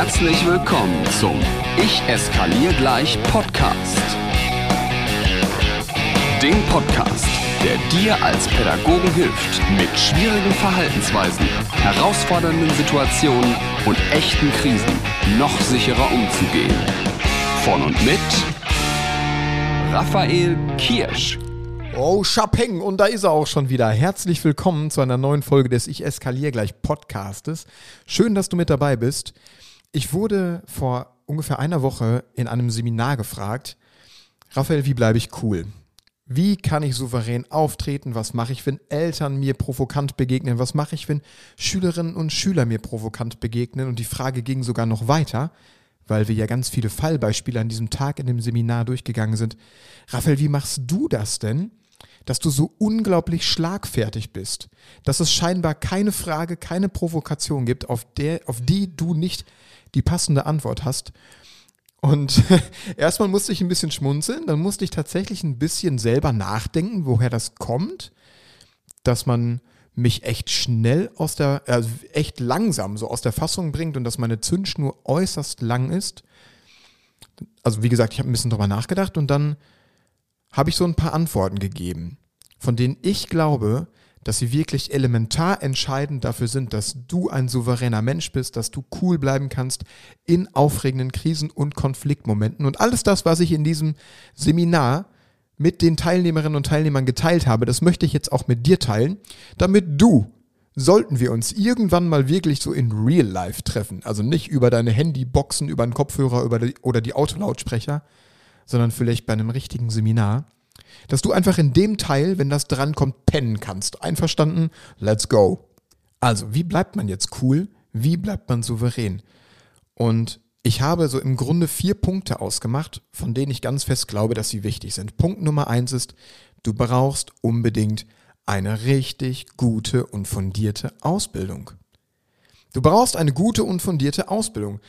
Herzlich willkommen zum Ich eskaliere gleich Podcast. Dem Podcast, der dir als Pädagogen hilft, mit schwierigen Verhaltensweisen, herausfordernden Situationen und echten Krisen noch sicherer umzugehen. Von und mit Raphael Kirsch. Oh, Chapeng, und da ist er auch schon wieder. Herzlich willkommen zu einer neuen Folge des Ich eskaliere gleich Podcastes. Schön, dass du mit dabei bist. Ich wurde vor ungefähr einer Woche in einem Seminar gefragt, Raphael, wie bleibe ich cool? Wie kann ich souverän auftreten? Was mache ich, wenn Eltern mir provokant begegnen? Was mache ich, wenn Schülerinnen und Schüler mir provokant begegnen? Und die Frage ging sogar noch weiter, weil wir ja ganz viele Fallbeispiele an diesem Tag in dem Seminar durchgegangen sind. Raphael, wie machst du das denn? dass du so unglaublich schlagfertig bist, dass es scheinbar keine Frage, keine Provokation gibt, auf, der, auf die du nicht die passende Antwort hast. Und erstmal musste ich ein bisschen schmunzeln, dann musste ich tatsächlich ein bisschen selber nachdenken, woher das kommt, dass man mich echt schnell aus der, also echt langsam so aus der Fassung bringt und dass meine Zündschnur äußerst lang ist. Also wie gesagt, ich habe ein bisschen drüber nachgedacht und dann habe ich so ein paar Antworten gegeben, von denen ich glaube, dass sie wirklich elementar entscheidend dafür sind, dass du ein souveräner Mensch bist, dass du cool bleiben kannst in aufregenden Krisen und Konfliktmomenten. Und alles das, was ich in diesem Seminar mit den Teilnehmerinnen und Teilnehmern geteilt habe, das möchte ich jetzt auch mit dir teilen, damit du, sollten wir uns irgendwann mal wirklich so in Real Life treffen, also nicht über deine Handyboxen, über den Kopfhörer über die, oder die Autolautsprecher, sondern vielleicht bei einem richtigen Seminar, dass du einfach in dem Teil, wenn das drankommt, pennen kannst. Einverstanden? Let's go. Also, wie bleibt man jetzt cool? Wie bleibt man souverän? Und ich habe so im Grunde vier Punkte ausgemacht, von denen ich ganz fest glaube, dass sie wichtig sind. Punkt Nummer eins ist, du brauchst unbedingt eine richtig gute und fundierte Ausbildung. Du brauchst eine gute und fundierte Ausbildung.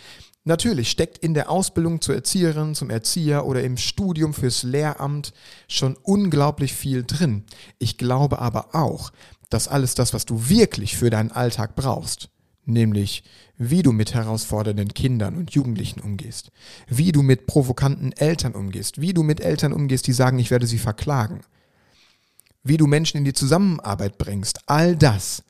Natürlich steckt in der Ausbildung zur Erzieherin, zum Erzieher oder im Studium fürs Lehramt schon unglaublich viel drin. Ich glaube aber auch, dass alles das, was du wirklich für deinen Alltag brauchst, nämlich wie du mit herausfordernden Kindern und Jugendlichen umgehst, wie du mit provokanten Eltern umgehst, wie du mit Eltern umgehst, die sagen, ich werde sie verklagen, wie du Menschen in die Zusammenarbeit bringst, all das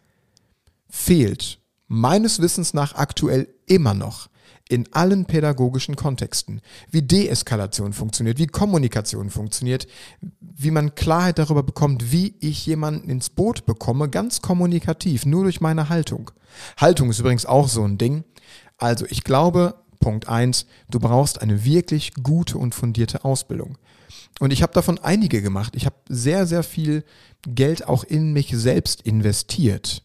fehlt meines Wissens nach aktuell immer noch in allen pädagogischen Kontexten, wie Deeskalation funktioniert, wie Kommunikation funktioniert, wie man Klarheit darüber bekommt, wie ich jemanden ins Boot bekomme, ganz kommunikativ, nur durch meine Haltung. Haltung ist übrigens auch so ein Ding. Also ich glaube, Punkt eins: du brauchst eine wirklich gute und fundierte Ausbildung. Und ich habe davon einige gemacht. Ich habe sehr, sehr viel Geld auch in mich selbst investiert.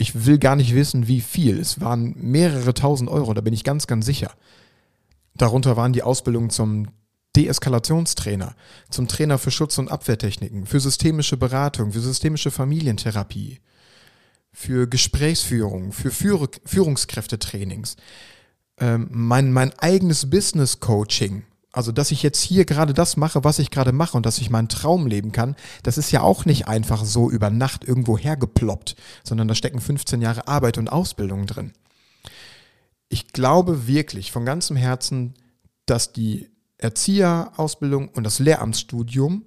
Ich will gar nicht wissen, wie viel. Es waren mehrere tausend Euro, da bin ich ganz, ganz sicher. Darunter waren die Ausbildungen zum Deeskalationstrainer, zum Trainer für Schutz- und Abwehrtechniken, für systemische Beratung, für systemische Familientherapie, für Gesprächsführung, für Führ Führungskräftetrainings, ähm, mein, mein eigenes Business Coaching, also, dass ich jetzt hier gerade das mache, was ich gerade mache und dass ich meinen Traum leben kann, das ist ja auch nicht einfach so über Nacht irgendwo hergeploppt, sondern da stecken 15 Jahre Arbeit und Ausbildung drin. Ich glaube wirklich von ganzem Herzen, dass die Erzieherausbildung und das Lehramtsstudium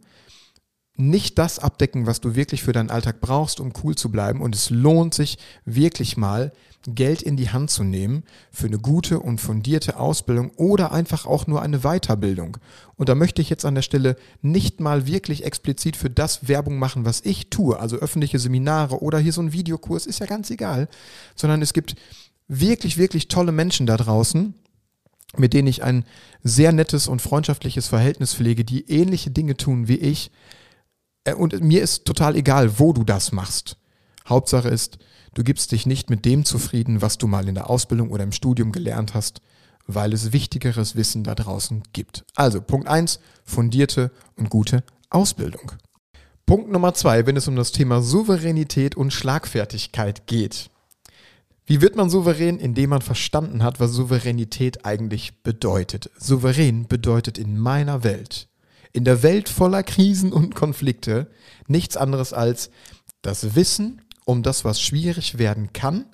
nicht das abdecken, was du wirklich für deinen Alltag brauchst, um cool zu bleiben. Und es lohnt sich wirklich mal, Geld in die Hand zu nehmen für eine gute und fundierte Ausbildung oder einfach auch nur eine Weiterbildung. Und da möchte ich jetzt an der Stelle nicht mal wirklich explizit für das Werbung machen, was ich tue, also öffentliche Seminare oder hier so ein Videokurs, ist ja ganz egal, sondern es gibt wirklich, wirklich tolle Menschen da draußen, mit denen ich ein sehr nettes und freundschaftliches Verhältnis pflege, die ähnliche Dinge tun wie ich, äh, und mir ist total egal, wo du das machst. Hauptsache ist, du gibst dich nicht mit dem zufrieden, was du mal in der Ausbildung oder im Studium gelernt hast, weil es wichtigeres Wissen da draußen gibt. Also Punkt eins: fundierte und gute Ausbildung. Punkt Nummer zwei, wenn es um das Thema Souveränität und Schlagfertigkeit geht. Wie wird man souverän, indem man verstanden hat, was Souveränität eigentlich bedeutet? Souverän bedeutet in meiner Welt in der Welt voller Krisen und Konflikte nichts anderes als das Wissen um das, was schwierig werden kann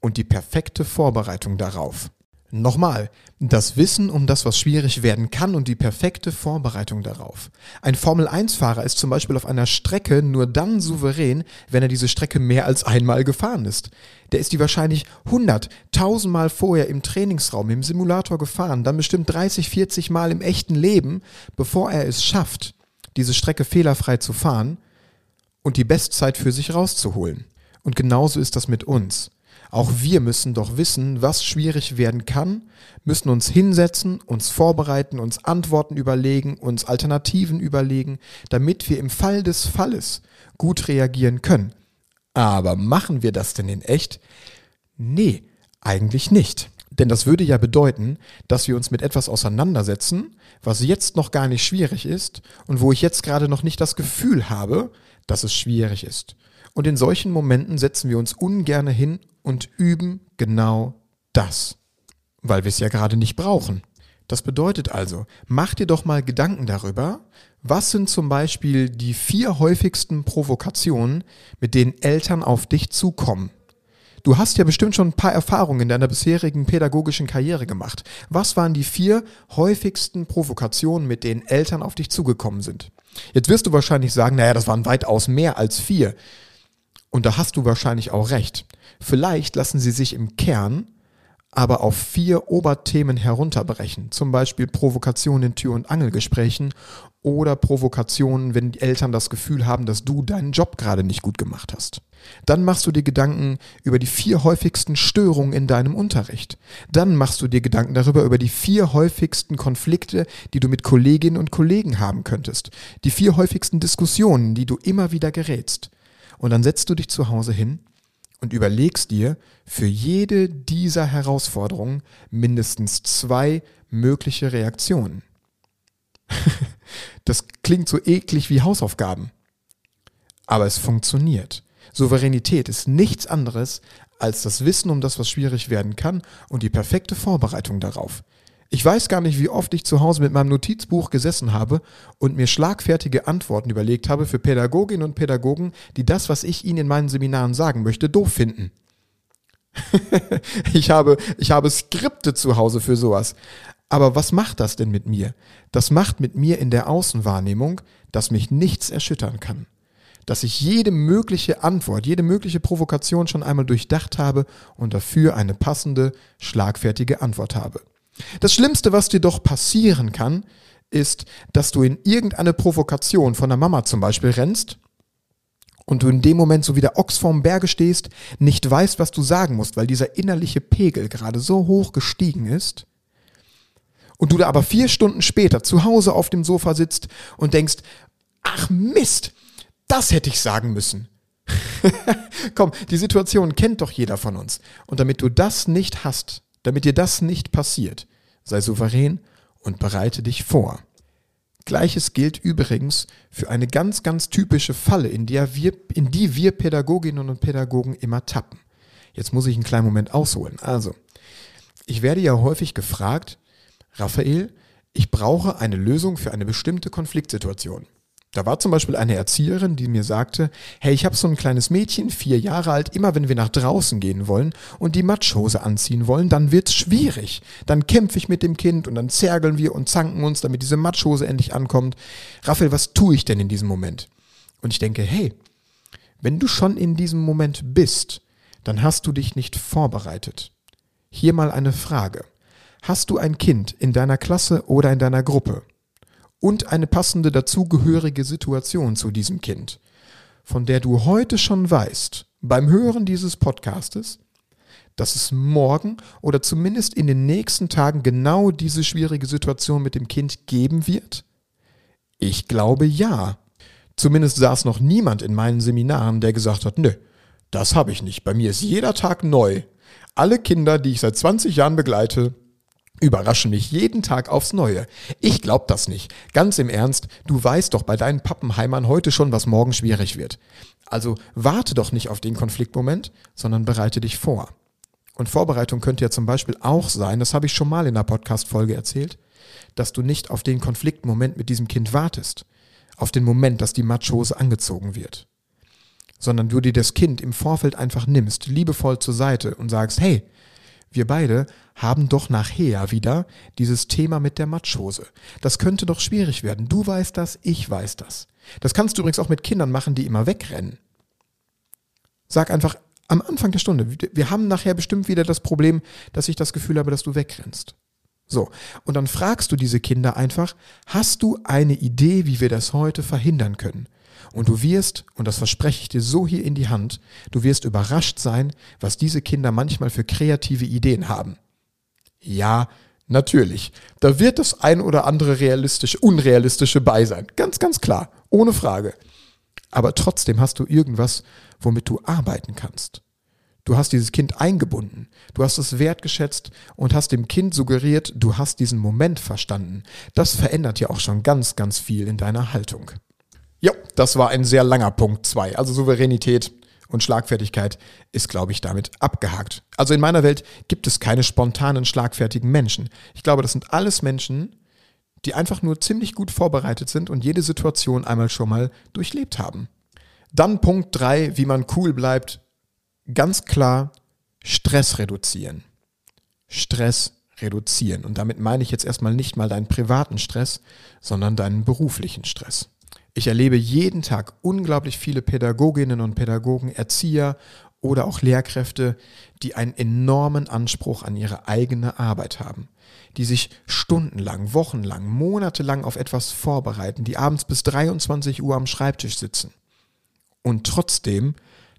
und die perfekte Vorbereitung darauf. Nochmal, das Wissen um das, was schwierig werden kann und die perfekte Vorbereitung darauf. Ein Formel-1-Fahrer ist zum Beispiel auf einer Strecke nur dann souverän, wenn er diese Strecke mehr als einmal gefahren ist. Der ist die wahrscheinlich 100, 1000 Mal vorher im Trainingsraum, im Simulator gefahren, dann bestimmt 30, 40 Mal im echten Leben, bevor er es schafft, diese Strecke fehlerfrei zu fahren und die Bestzeit für sich rauszuholen. Und genauso ist das mit uns. Auch wir müssen doch wissen, was schwierig werden kann, müssen uns hinsetzen, uns vorbereiten, uns Antworten überlegen, uns Alternativen überlegen, damit wir im Fall des Falles gut reagieren können. Aber machen wir das denn in echt? Nee, eigentlich nicht. Denn das würde ja bedeuten, dass wir uns mit etwas auseinandersetzen, was jetzt noch gar nicht schwierig ist und wo ich jetzt gerade noch nicht das Gefühl habe, dass es schwierig ist. Und in solchen Momenten setzen wir uns ungerne hin und üben genau das, weil wir es ja gerade nicht brauchen. Das bedeutet also, mach dir doch mal Gedanken darüber, was sind zum Beispiel die vier häufigsten Provokationen, mit denen Eltern auf dich zukommen. Du hast ja bestimmt schon ein paar Erfahrungen in deiner bisherigen pädagogischen Karriere gemacht. Was waren die vier häufigsten Provokationen, mit denen Eltern auf dich zugekommen sind? Jetzt wirst du wahrscheinlich sagen, naja, das waren weitaus mehr als vier. Und da hast du wahrscheinlich auch recht. Vielleicht lassen sie sich im Kern aber auf vier Oberthemen herunterbrechen. Zum Beispiel Provokationen in Tür- und Angelgesprächen oder Provokationen, wenn die Eltern das Gefühl haben, dass du deinen Job gerade nicht gut gemacht hast. Dann machst du dir Gedanken über die vier häufigsten Störungen in deinem Unterricht. Dann machst du dir Gedanken darüber über die vier häufigsten Konflikte, die du mit Kolleginnen und Kollegen haben könntest. Die vier häufigsten Diskussionen, die du immer wieder gerätst. Und dann setzt du dich zu Hause hin und überlegst dir für jede dieser Herausforderungen mindestens zwei mögliche Reaktionen. das klingt so eklig wie Hausaufgaben. Aber es funktioniert. Souveränität ist nichts anderes als das Wissen um das, was schwierig werden kann und die perfekte Vorbereitung darauf. Ich weiß gar nicht, wie oft ich zu Hause mit meinem Notizbuch gesessen habe und mir schlagfertige Antworten überlegt habe für Pädagoginnen und Pädagogen, die das, was ich ihnen in meinen Seminaren sagen möchte, doof finden. ich, habe, ich habe Skripte zu Hause für sowas. Aber was macht das denn mit mir? Das macht mit mir in der Außenwahrnehmung, dass mich nichts erschüttern kann. Dass ich jede mögliche Antwort, jede mögliche Provokation schon einmal durchdacht habe und dafür eine passende, schlagfertige Antwort habe. Das Schlimmste, was dir doch passieren kann, ist, dass du in irgendeine Provokation von der Mama zum Beispiel rennst und du in dem Moment so wie der Ochs vorm Berge stehst, nicht weißt, was du sagen musst, weil dieser innerliche Pegel gerade so hoch gestiegen ist und du da aber vier Stunden später zu Hause auf dem Sofa sitzt und denkst, ach Mist, das hätte ich sagen müssen. Komm, die Situation kennt doch jeder von uns. Und damit du das nicht hast, damit dir das nicht passiert, sei souverän und bereite dich vor. Gleiches gilt übrigens für eine ganz, ganz typische Falle, in, der wir, in die wir Pädagoginnen und Pädagogen immer tappen. Jetzt muss ich einen kleinen Moment ausholen. Also, ich werde ja häufig gefragt, Raphael, ich brauche eine Lösung für eine bestimmte Konfliktsituation. Da war zum Beispiel eine Erzieherin, die mir sagte, hey, ich habe so ein kleines Mädchen, vier Jahre alt, immer wenn wir nach draußen gehen wollen und die Matschhose anziehen wollen, dann wird's schwierig. Dann kämpfe ich mit dem Kind und dann zergeln wir und zanken uns, damit diese Matschhose endlich ankommt. Raphael, was tue ich denn in diesem Moment? Und ich denke, hey, wenn du schon in diesem Moment bist, dann hast du dich nicht vorbereitet. Hier mal eine Frage. Hast du ein Kind in deiner Klasse oder in deiner Gruppe? Und eine passende dazugehörige Situation zu diesem Kind, von der du heute schon weißt, beim Hören dieses Podcastes, dass es morgen oder zumindest in den nächsten Tagen genau diese schwierige Situation mit dem Kind geben wird? Ich glaube ja. Zumindest saß noch niemand in meinen Seminaren, der gesagt hat, nö, das habe ich nicht. Bei mir ist jeder Tag neu. Alle Kinder, die ich seit 20 Jahren begleite, überraschen mich jeden Tag aufs Neue. Ich glaub das nicht. Ganz im Ernst, du weißt doch bei deinen Pappenheimern heute schon, was morgen schwierig wird. Also warte doch nicht auf den Konfliktmoment, sondern bereite dich vor. Und Vorbereitung könnte ja zum Beispiel auch sein, das habe ich schon mal in einer Podcast-Folge erzählt, dass du nicht auf den Konfliktmoment mit diesem Kind wartest, auf den Moment, dass die Matschhose angezogen wird, sondern du dir das Kind im Vorfeld einfach nimmst, liebevoll zur Seite und sagst, hey, wir beide haben doch nachher wieder dieses Thema mit der Matschhose. Das könnte doch schwierig werden. Du weißt das, ich weiß das. Das kannst du übrigens auch mit Kindern machen, die immer wegrennen. Sag einfach am Anfang der Stunde, wir haben nachher bestimmt wieder das Problem, dass ich das Gefühl habe, dass du wegrennst. So, und dann fragst du diese Kinder einfach, hast du eine Idee, wie wir das heute verhindern können? Und du wirst, und das verspreche ich dir so hier in die Hand, du wirst überrascht sein, was diese Kinder manchmal für kreative Ideen haben. Ja, natürlich. Da wird das ein oder andere realistische, unrealistische bei sein. Ganz, ganz klar. Ohne Frage. Aber trotzdem hast du irgendwas, womit du arbeiten kannst. Du hast dieses Kind eingebunden, du hast es wertgeschätzt und hast dem Kind suggeriert, du hast diesen Moment verstanden. Das verändert ja auch schon ganz, ganz viel in deiner Haltung. Ja, das war ein sehr langer Punkt 2. Also Souveränität und Schlagfertigkeit ist, glaube ich, damit abgehakt. Also in meiner Welt gibt es keine spontanen, schlagfertigen Menschen. Ich glaube, das sind alles Menschen, die einfach nur ziemlich gut vorbereitet sind und jede Situation einmal schon mal durchlebt haben. Dann Punkt 3, wie man cool bleibt. Ganz klar, Stress reduzieren. Stress reduzieren. Und damit meine ich jetzt erstmal nicht mal deinen privaten Stress, sondern deinen beruflichen Stress. Ich erlebe jeden Tag unglaublich viele Pädagoginnen und Pädagogen, Erzieher oder auch Lehrkräfte, die einen enormen Anspruch an ihre eigene Arbeit haben, die sich stundenlang, wochenlang, monatelang auf etwas vorbereiten, die abends bis 23 Uhr am Schreibtisch sitzen und trotzdem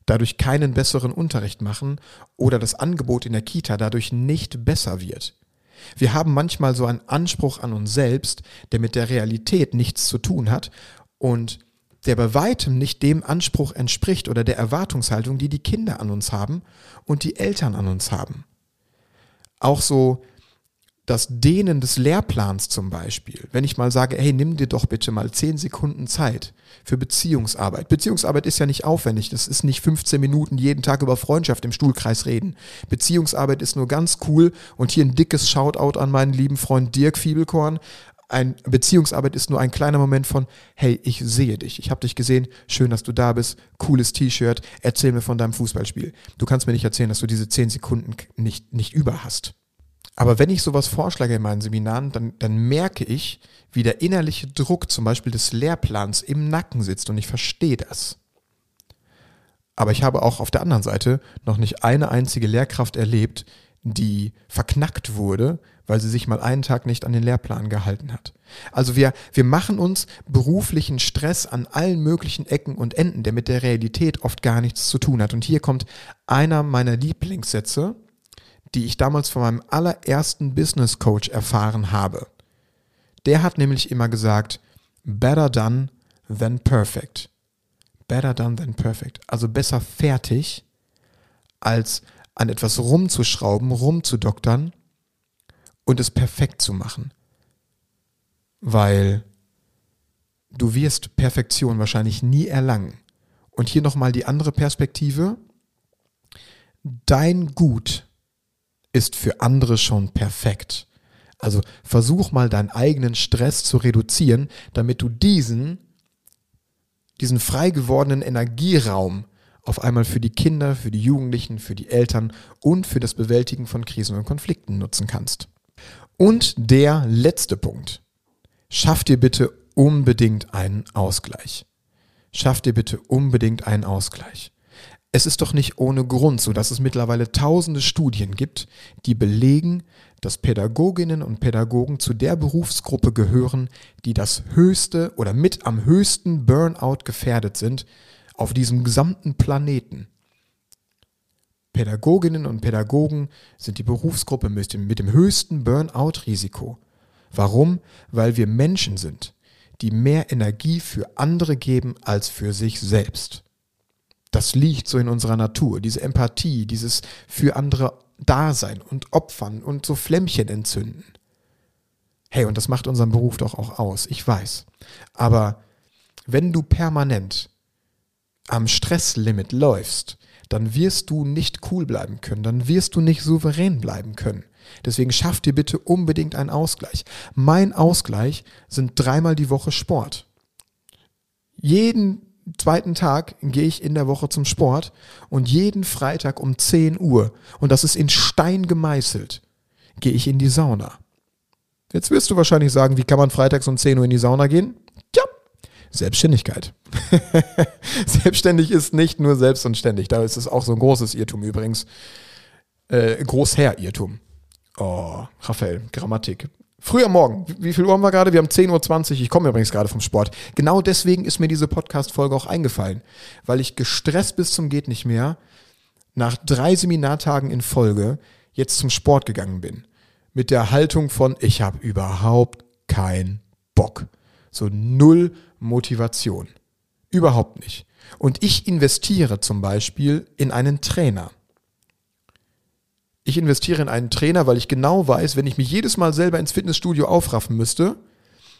dadurch keinen besseren Unterricht machen oder das Angebot in der Kita dadurch nicht besser wird. Wir haben manchmal so einen Anspruch an uns selbst, der mit der Realität nichts zu tun hat und der bei weitem nicht dem Anspruch entspricht oder der Erwartungshaltung, die die Kinder an uns haben und die Eltern an uns haben. Auch so das Dehnen des Lehrplans zum Beispiel. Wenn ich mal sage, hey, nimm dir doch bitte mal zehn Sekunden Zeit für Beziehungsarbeit. Beziehungsarbeit ist ja nicht aufwendig. Das ist nicht 15 Minuten jeden Tag über Freundschaft im Stuhlkreis reden. Beziehungsarbeit ist nur ganz cool. Und hier ein dickes Shoutout an meinen lieben Freund Dirk Fiebelkorn ein Beziehungsarbeit ist nur ein kleiner Moment von, hey, ich sehe dich, ich habe dich gesehen, schön, dass du da bist, cooles T-Shirt, erzähl mir von deinem Fußballspiel. Du kannst mir nicht erzählen, dass du diese zehn Sekunden nicht, nicht über hast. Aber wenn ich sowas vorschlage in meinen Seminaren, dann, dann merke ich, wie der innerliche Druck zum Beispiel des Lehrplans im Nacken sitzt und ich verstehe das. Aber ich habe auch auf der anderen Seite noch nicht eine einzige Lehrkraft erlebt, die verknackt wurde, weil sie sich mal einen Tag nicht an den Lehrplan gehalten hat. Also wir, wir machen uns beruflichen Stress an allen möglichen Ecken und Enden, der mit der Realität oft gar nichts zu tun hat. Und hier kommt einer meiner Lieblingssätze, die ich damals von meinem allerersten Business Coach erfahren habe. Der hat nämlich immer gesagt, better done than perfect. Better done than perfect. Also besser fertig, als an etwas rumzuschrauben, rumzudoktern und es perfekt zu machen. Weil du wirst Perfektion wahrscheinlich nie erlangen. Und hier nochmal die andere Perspektive. Dein Gut ist für andere schon perfekt. Also versuch mal deinen eigenen Stress zu reduzieren, damit du diesen, diesen frei gewordenen Energieraum auf einmal für die Kinder, für die Jugendlichen, für die Eltern und für das Bewältigen von Krisen und Konflikten nutzen kannst. Und der letzte Punkt. Schaff dir bitte unbedingt einen Ausgleich. Schaff dir bitte unbedingt einen Ausgleich. Es ist doch nicht ohne Grund so, dass es mittlerweile tausende Studien gibt, die belegen, dass Pädagoginnen und Pädagogen zu der Berufsgruppe gehören, die das höchste oder mit am höchsten Burnout gefährdet sind auf diesem gesamten Planeten. Pädagoginnen und Pädagogen sind die Berufsgruppe mit dem, mit dem höchsten Burnout-Risiko. Warum? Weil wir Menschen sind, die mehr Energie für andere geben als für sich selbst. Das liegt so in unserer Natur, diese Empathie, dieses für andere Dasein und Opfern und so Flämmchen entzünden. Hey, und das macht unseren Beruf doch auch aus, ich weiß. Aber wenn du permanent am Stresslimit läufst, dann wirst du nicht cool bleiben können, dann wirst du nicht souverän bleiben können. Deswegen schaff dir bitte unbedingt einen Ausgleich. Mein Ausgleich sind dreimal die Woche Sport. Jeden zweiten Tag gehe ich in der Woche zum Sport und jeden Freitag um 10 Uhr, und das ist in Stein gemeißelt, gehe ich in die Sauna. Jetzt wirst du wahrscheinlich sagen, wie kann man freitags um 10 Uhr in die Sauna gehen? Selbstständigkeit. Selbstständig ist nicht nur selbst und ständig. Da ist es auch so ein großes Irrtum übrigens. Äh, Großherr-Irrtum. Oh, Raphael, Grammatik. Früh am Morgen. Wie viel Uhr haben wir gerade? Wir haben 10.20 Uhr. Ich komme übrigens gerade vom Sport. Genau deswegen ist mir diese Podcast-Folge auch eingefallen. Weil ich gestresst bis zum geht nicht mehr nach drei Seminartagen in Folge jetzt zum Sport gegangen bin. Mit der Haltung von, ich habe überhaupt keinen Bock. So null Motivation. Überhaupt nicht. Und ich investiere zum Beispiel in einen Trainer. Ich investiere in einen Trainer, weil ich genau weiß, wenn ich mich jedes Mal selber ins Fitnessstudio aufraffen müsste,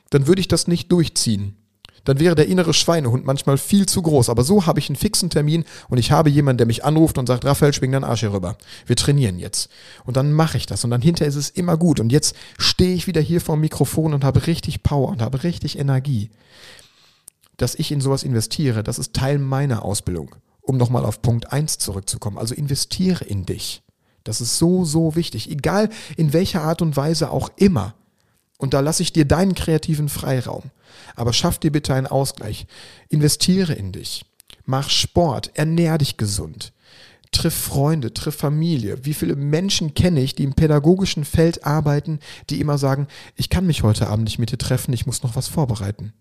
dann würde ich das nicht durchziehen. Dann wäre der innere Schweinehund manchmal viel zu groß. Aber so habe ich einen fixen Termin und ich habe jemanden, der mich anruft und sagt, Raphael, schwing deinen Arsch hier rüber. Wir trainieren jetzt. Und dann mache ich das. Und dann hinterher ist es immer gut. Und jetzt stehe ich wieder hier vor dem Mikrofon und habe richtig Power und habe richtig Energie. Dass ich in sowas investiere, das ist Teil meiner Ausbildung. Um nochmal auf Punkt 1 zurückzukommen. Also investiere in dich. Das ist so, so wichtig. Egal in welcher Art und Weise auch immer. Und da lasse ich dir deinen kreativen Freiraum. Aber schaff dir bitte einen Ausgleich. Investiere in dich. Mach Sport. Ernähr dich gesund. Triff Freunde, triff Familie. Wie viele Menschen kenne ich, die im pädagogischen Feld arbeiten, die immer sagen, ich kann mich heute Abend nicht mit dir treffen, ich muss noch was vorbereiten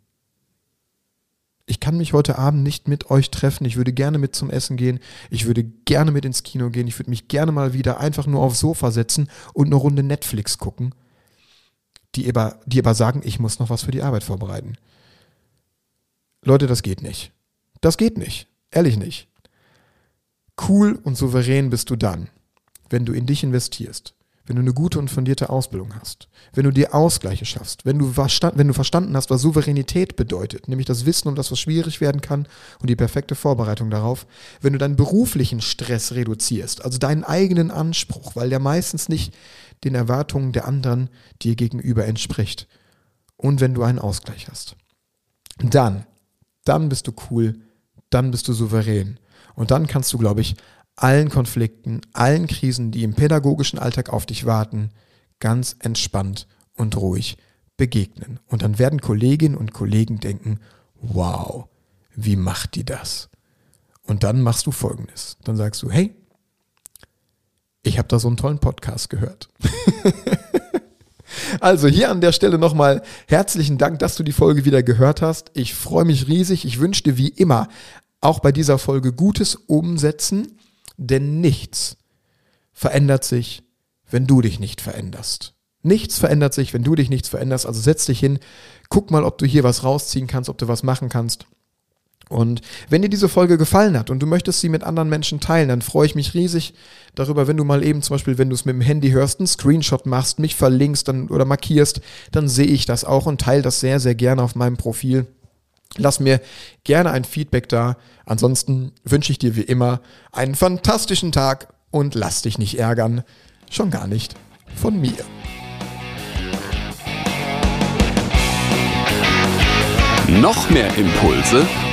ich kann mich heute Abend nicht mit euch treffen, ich würde gerne mit zum Essen gehen, ich würde gerne mit ins Kino gehen, ich würde mich gerne mal wieder einfach nur aufs Sofa setzen und eine Runde Netflix gucken, die aber, die aber sagen, ich muss noch was für die Arbeit vorbereiten. Leute, das geht nicht. Das geht nicht. Ehrlich nicht. Cool und souverän bist du dann, wenn du in dich investierst, wenn du eine gute und fundierte Ausbildung hast, wenn du dir Ausgleiche schaffst, wenn du, wenn du verstanden hast, was Souveränität bedeutet, nämlich das Wissen um das, was schwierig werden kann und die perfekte Vorbereitung darauf, wenn du deinen beruflichen Stress reduzierst, also deinen eigenen Anspruch, weil der meistens nicht den Erwartungen der anderen dir gegenüber entspricht und wenn du einen Ausgleich hast. Dann, dann bist du cool, dann bist du souverän und dann kannst du, glaube ich, allen Konflikten, allen Krisen, die im pädagogischen Alltag auf dich warten, ganz entspannt und ruhig begegnen. Und dann werden Kolleginnen und Kollegen denken, wow, wie macht die das? Und dann machst du Folgendes. Dann sagst du, hey, ich habe da so einen tollen Podcast gehört. also hier an der Stelle nochmal herzlichen Dank, dass du die Folge wieder gehört hast. Ich freue mich riesig. Ich wünsche dir wie immer auch bei dieser Folge gutes Umsetzen denn nichts verändert sich, wenn du dich nicht veränderst. Nichts verändert sich, wenn du dich nichts veränderst. Also setz dich hin, guck mal, ob du hier was rausziehen kannst, ob du was machen kannst. Und wenn dir diese Folge gefallen hat und du möchtest sie mit anderen Menschen teilen, dann freue ich mich riesig darüber, wenn du mal eben zum Beispiel, wenn du es mit dem Handy hörst, einen Screenshot machst, mich verlinkst dann, oder markierst, dann sehe ich das auch und teile das sehr, sehr gerne auf meinem Profil. Lass mir gerne ein Feedback da. Ansonsten wünsche ich dir wie immer einen fantastischen Tag und lass dich nicht ärgern. Schon gar nicht von mir. Noch mehr Impulse